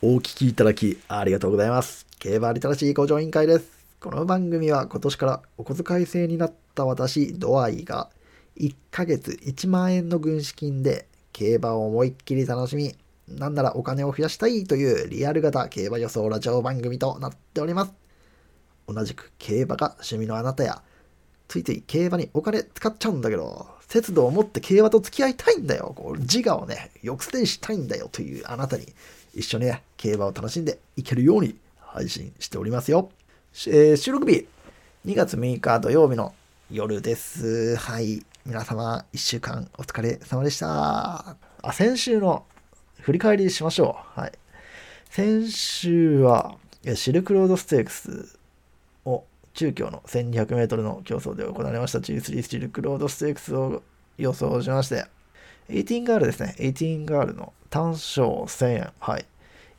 お聞きいただきありがとうございます。競馬リテラシー向上委員会です。この番組は今年からお小遣い制になった私、ドアイが1ヶ月1万円の軍資金で競馬を思いっきり楽しみ、なんならお金を増やしたいというリアル型競馬予想ラジオ番組となっております。同じく競馬が趣味のあなたや、ついつい競馬にお金使っちゃうんだけど、節度を持って競馬と付き合いたいんだよ。こう自我をね、抑制したいんだよというあなたに、一緒にね、競馬を楽しんでいけるように配信しておりますよ。えー、収録日、2月6日土曜日の夜です。はい。皆様、1週間お疲れ様でした。あ、先週の振り返りしましょう。はい。先週は、シルクロードステークスを中京の 1200m の競争で行われました G3 シルクロードステークスを予想しまして、18ガールですね。18ガールの単勝1000円。はい。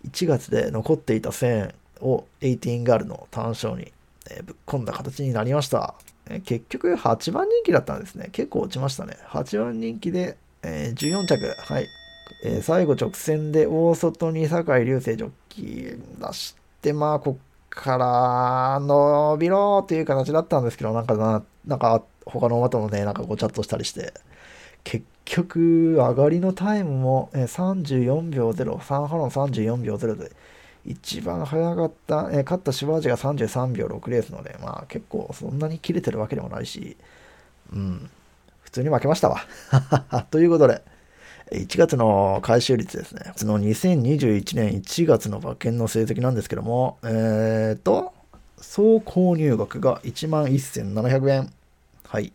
1月で残っていた1000円を18ガールの単勝に、えー、ぶっ込んだ形になりました。結局8番人気だったんですね。結構落ちましたね。8番人気で、えー、14着。はい。え最後直線で大外に酒井流星ジョッキー出して、まあ、こっから伸びろっていう形だったんですけど、なんかな、なんか他の馬ともね、なんかごちゃっとしたりして、結局、上がりのタイムも34秒0、3ハロン34秒0で、一番早かった、え勝ったシュワージが33秒6レースので、まあ結構そんなに切れてるわけでもないし、うん、普通に負けましたわ。ということで、1月の回収率ですね。その2021年1月の馬券の成績なんですけども、えーと、総購入額が11,700円。はい。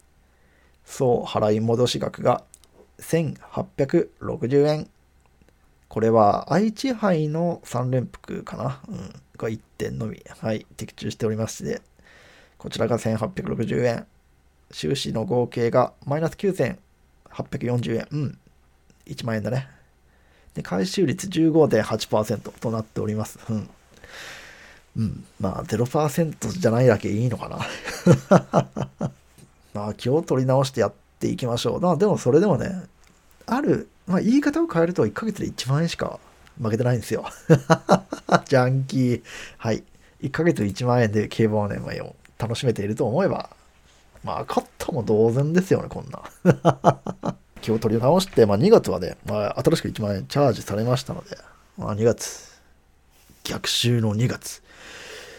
総払い戻し額が1860円。これは愛知杯の3連複かな、うん、が1点のみ、はい、的中しておりまして、こちらが1860円。収支の合計がマイナス9840円。うん。1万円だね。で、回収率15.8%となっております。うん。うん。まあ、0%じゃないだけいいのかな。まあ、気を取り直してやっていきましょう。まあ、でもそれでもね、ある、まあ、言い方を変えると1ヶ月で1万円しか負けてないんですよ。ジャンキー。はい。1ヶ月1万円で競馬をね、まあ、楽しめていると思えば、まあ、勝ったも同然ですよね、こんな。気を取り直して、まあ、2月はね、まあ、新しく1万円チャージされましたので、まあ、2月、逆襲の2月、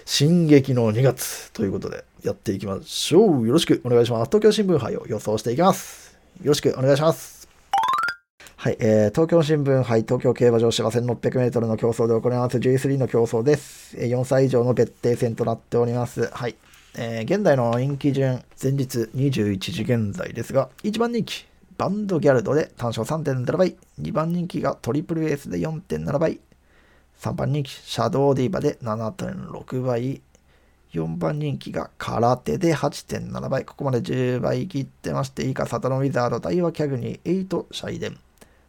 進撃の2月ということでやっていきましょう。よろしくお願いします。東京新聞杯を予想していきます。よろしくお願いします。はい、えー、東京新聞杯東京競馬場芝 1600m の競争で行われます J3 の競争です。4歳以上の決定戦となっております。はい。えー、現在の人気順、前日21時現在ですが、1番人気、バンドギャルドで単勝3.7倍、2番人気がトリプルエースで4.7倍、3番人気シャドウディーバで7.6倍、4番人気が空手で8.7倍、ここまで10倍切ってまして、以下、サトノウィザード、大和キャグニー、8シャイデン、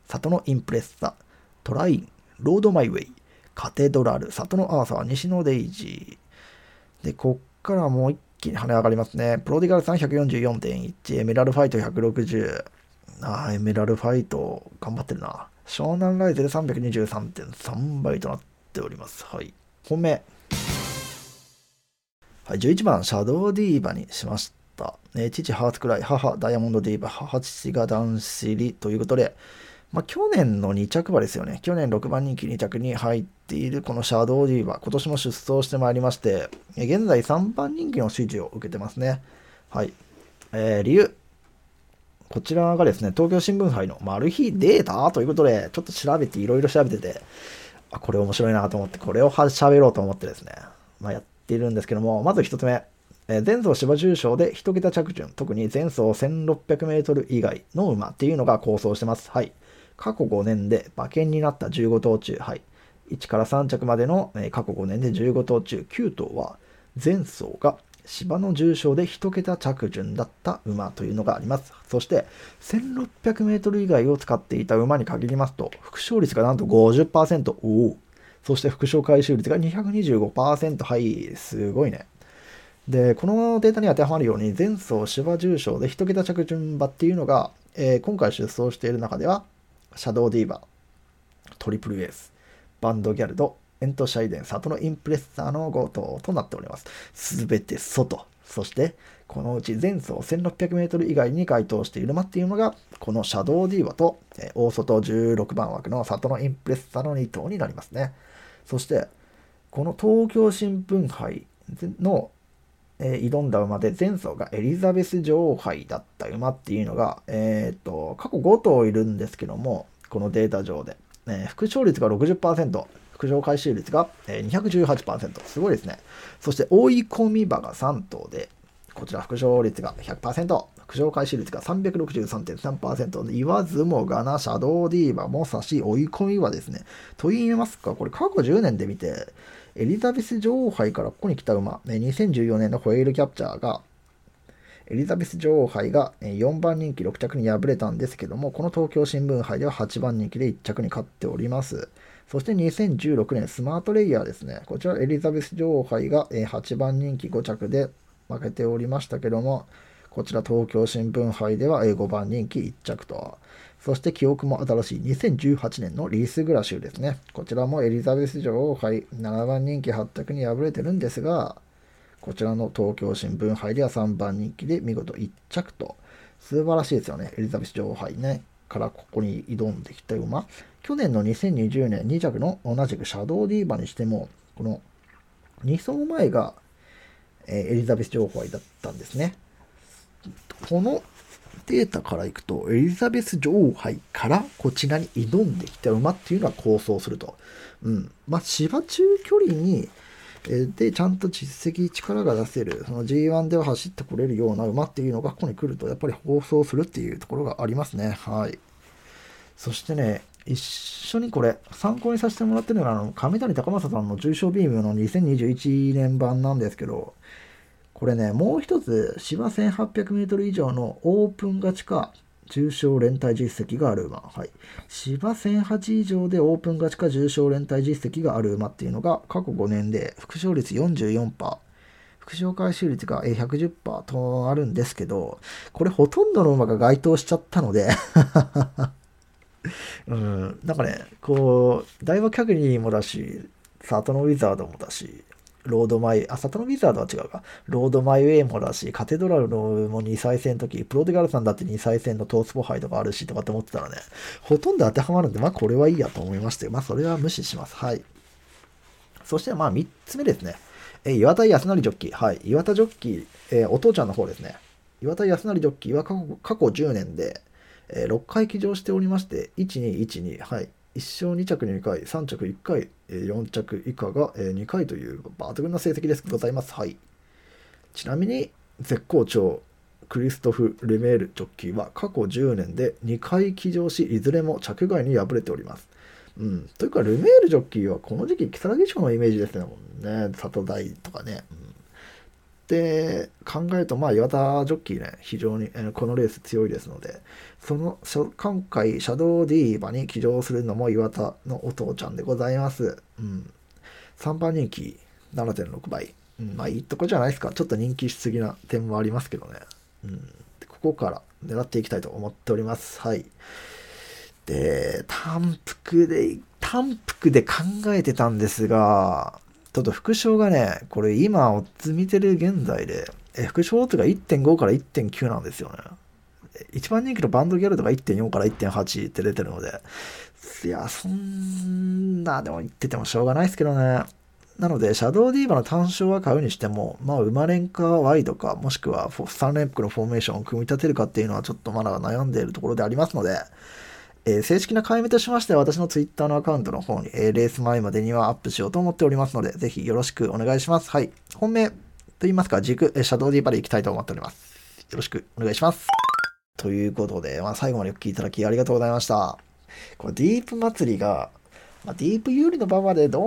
サトノインプレッサ、トライン、ロードマイウェイ、カテドラル、サトノアーサー、西野デイジー。で、こっからもう一気に跳ね上がりますね。プロディガルさん144.1、エメラルファイト160、あエメラルファイト、頑張ってるな。湘南ライズで323.3倍となっております。はい。本命。はい、11番、シャドウディーバにしました。ね、父、ハーツクライ、母、ダイヤモンドディーバ、母、父が男子入りということで、まあ、去年の2着馬ですよね。去年6番人気2着に入っているこのシャドウディーバ、今年も出走してまいりまして、現在3番人気の支持を受けてますね。はい。えー、理由。こちらがですね、東京新聞杯のマル秘データということで、ちょっと調べて、いろいろ調べてて、あ、これ面白いなと思って、これを喋ろうと思ってですね、まあ、やっているんですけども、まず一つ目、え前走芝重賞で1桁着順、特に前走1600メートル以外の馬っていうのが構想してます。はい。過去5年で馬券になった15頭中、はい。1から3着までの、え過去5年で15頭中9頭は、前走が芝の重賞で1桁着順だった馬というのがあります。そして、1600メートル以外を使っていた馬に限りますと、副勝率がなんと50%。おお。そして副賞回収率が225%。はい、すごいね。で、このデータに当てはまるように、前走芝重賞で1桁着順馬っていうのが、えー、今回出走している中では、シャドウディーバー、トリプルエース、バンドギャルド、エントシャイデン、里のインプレッサーの5頭となっております。すべて外。そして、このうち前走 1600m 以外に該当している馬っていうのが、このシャドウディーバと、え大外16番枠の里のインプレッサの2頭になりますね。そして、この東京新聞杯の、えー、挑んだ馬で前走がエリザベス女王杯だった馬っていうのが、えっ、と、過去5頭いるんですけども、このデータ上で。えー、副勝率が60%、副上回収率が218%。すごいですね。そして追い込み馬が3頭で、こちら副上率が100%、副上回収率が363.3%言わずもがな、シャドウディーバも差し追い込み馬ですね。と言いますか、これ過去10年で見て、エリザベス女王杯からここに来た馬、2014年のホエールキャプチャーが、エリザベス女王杯が4番人気6着に敗れたんですけども、この東京新聞杯では8番人気で1着に勝っております。そして2016年スマートレイヤーですね。こちらエリザベス女王杯が8番人気5着で負けておりましたけども、こちら東京新聞杯では5番人気1着と。そして記憶も新しい2018年のリースグラシューですね。こちらもエリザベス女王杯7番人気8着に敗れてるんですが、こちらの東京新聞杯では3番人気で見事1着と。素晴らしいですよね。エリザベス女王杯ね。からここに挑んできた馬。去年の2020年2着の同じくシャドウディーバにしても、この2走前が、え、エリザベス女王杯だったんですね。このデータからいくと、エリザベス女王杯からこちらに挑んできた馬っていうのは構想すると。うん。まあ、芝中距離に、で、ちゃんと実績、力が出せる、その G1 では走ってこれるような馬っていうのがここに来ると、やっぱり放送するっていうところがありますね。はい。そしてね、一緒にこれ、参考にさせてもらってるのが、あの、上谷隆正さんの重賞ビームの2021年版なんですけど、これね、もう一つ、芝 1800m 以上のオープン勝ちか、重賞連帯実績がある馬。はい。芝1008以上でオープン勝ちか重賞連帯実績がある馬っていうのが過去5年で副勝率44%。副勝回収率が110%とあるんですけど、これほとんどの馬が該当しちゃったので うん、なんかね、こう、ダイワキャグニーもだし、サトノウィザードもだし、ロードマイ、あ、サトノウィザードは違うか。ロードマイウェイもだし、カテドラルも2歳戦の時、プロディガルサンだって2歳戦の東スポ杯とかあるしとかって思ってたらね、ほとんど当てはまるんで、まあこれはいいやと思いまして、まあそれは無視します。はい。そしてまあ3つ目ですね。え岩田康成ジョッキー。はい。岩田ジョッキー、えー、お父ちゃんの方ですね。岩田康成ジョッキーは過去過去10年で、えー、6回騎乗しておりまして、1212、はい。1勝2着2回、3着1回、4着以下が2回という抜群の成績ですございます。はい。ちなみに、絶好調、クリストフ・レメールジョッキーは過去10年で2回騎乗し、いずれも着外に敗れております。うん。というか、ルメールジョッキーはこの時期、木更木賞のイメージですね、もんね。里大とかね。うんって考えると、まあ、岩田ジョッキーね、非常に、このレース強いですので、その、今回、シャドウディーバに騎乗するのも岩田のお父ちゃんでございます。うん。3番人気7.6倍。うん、まあ、いいとこじゃないですか。ちょっと人気しすぎな点もありますけどね。うん。ここから狙っていきたいと思っております。はい。で、単服で、単服で考えてたんですが、ちょっと副賞がね、これ今、オッズ見てる現在で、え副賞オッズが1.5から1.9なんですよね。一番人気のバンドギャルとか1.4から1.8って出てるので、いや、そんな、でも言っててもしょうがないですけどね。なので、シャドウディーバの単勝は買うにしても、まあ、生まれんかワイドか、もしくは3連複のフォーメーションを組み立てるかっていうのはちょっとまだ悩んでいるところでありますので、えー、正式な解明としましては、私の Twitter のアカウントの方に、えー、レース前までにはアップしようと思っておりますので、ぜひよろしくお願いします。はい。本命と言いますか、軸、え、シャドウディーバで行きたいと思っております。よろしくお願いします。ということで、まあ、最後までお聴きいただきありがとうございました。これ、ディープ祭りが、まあ、ディープ有利の場までど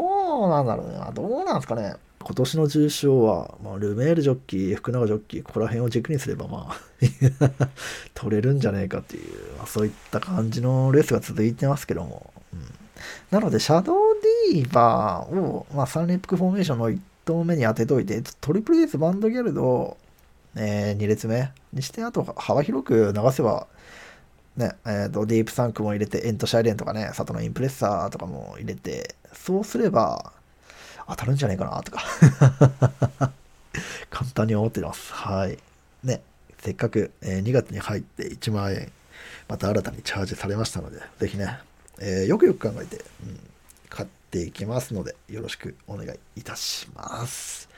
うなんだろうね。どうなんですかね。今年の重賞は、まあ、ルメールジョッキー、福永ジョッキー、ここら辺を軸にすれば、まあ 取れるんじゃねえかっていう、まあ、そういった感じのレースが続いてますけども。うん、なので、シャドウディーバーを、まあ、サンリップフォーメーションの1投目に当てといて、トリプルエースバンドギャルド、えー、2列目にして、あと幅広く流せば、ね、え、ー、と、ディープサンクも入れて、エントシャイレンとかね、里のインプレッサーとかも入れて、そうすれば、当たるんじゃないかなとか 簡単に思ってます。はい。ね、せっかく、え、2月に入って1万円、また新たにチャージされましたので、ぜひね、えー、よくよく考えて、うん、買っていきますので、よろしくお願いいたします。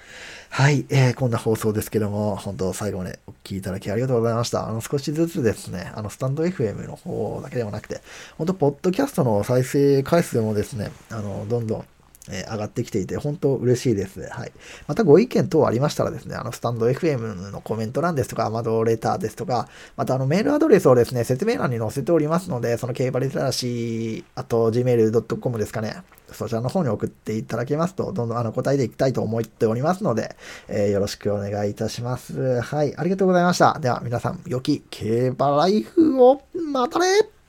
はい、えー、こんな放送ですけども、本当最後までお聴きいただきありがとうございました。あの、少しずつですね、あの、スタンド FM の方だけではなくて、本当ポッドキャストの再生回数もですね、あの、どんどんえ、上がってきていて、本当嬉しいです。はい。またご意見等ありましたらですね、あの、スタンド FM のコメント欄ですとか、アマドレターですとか、またあの、メールアドレスをですね、説明欄に載せておりますので、その競馬リテラシー、あと gmail.com ですかね、そちらの方に送っていただけますと、どんどんあの答えていきたいと思っておりますので、えー、よろしくお願いいたします。はい、ありがとうございました。では皆さん、良き競馬ライフを、またね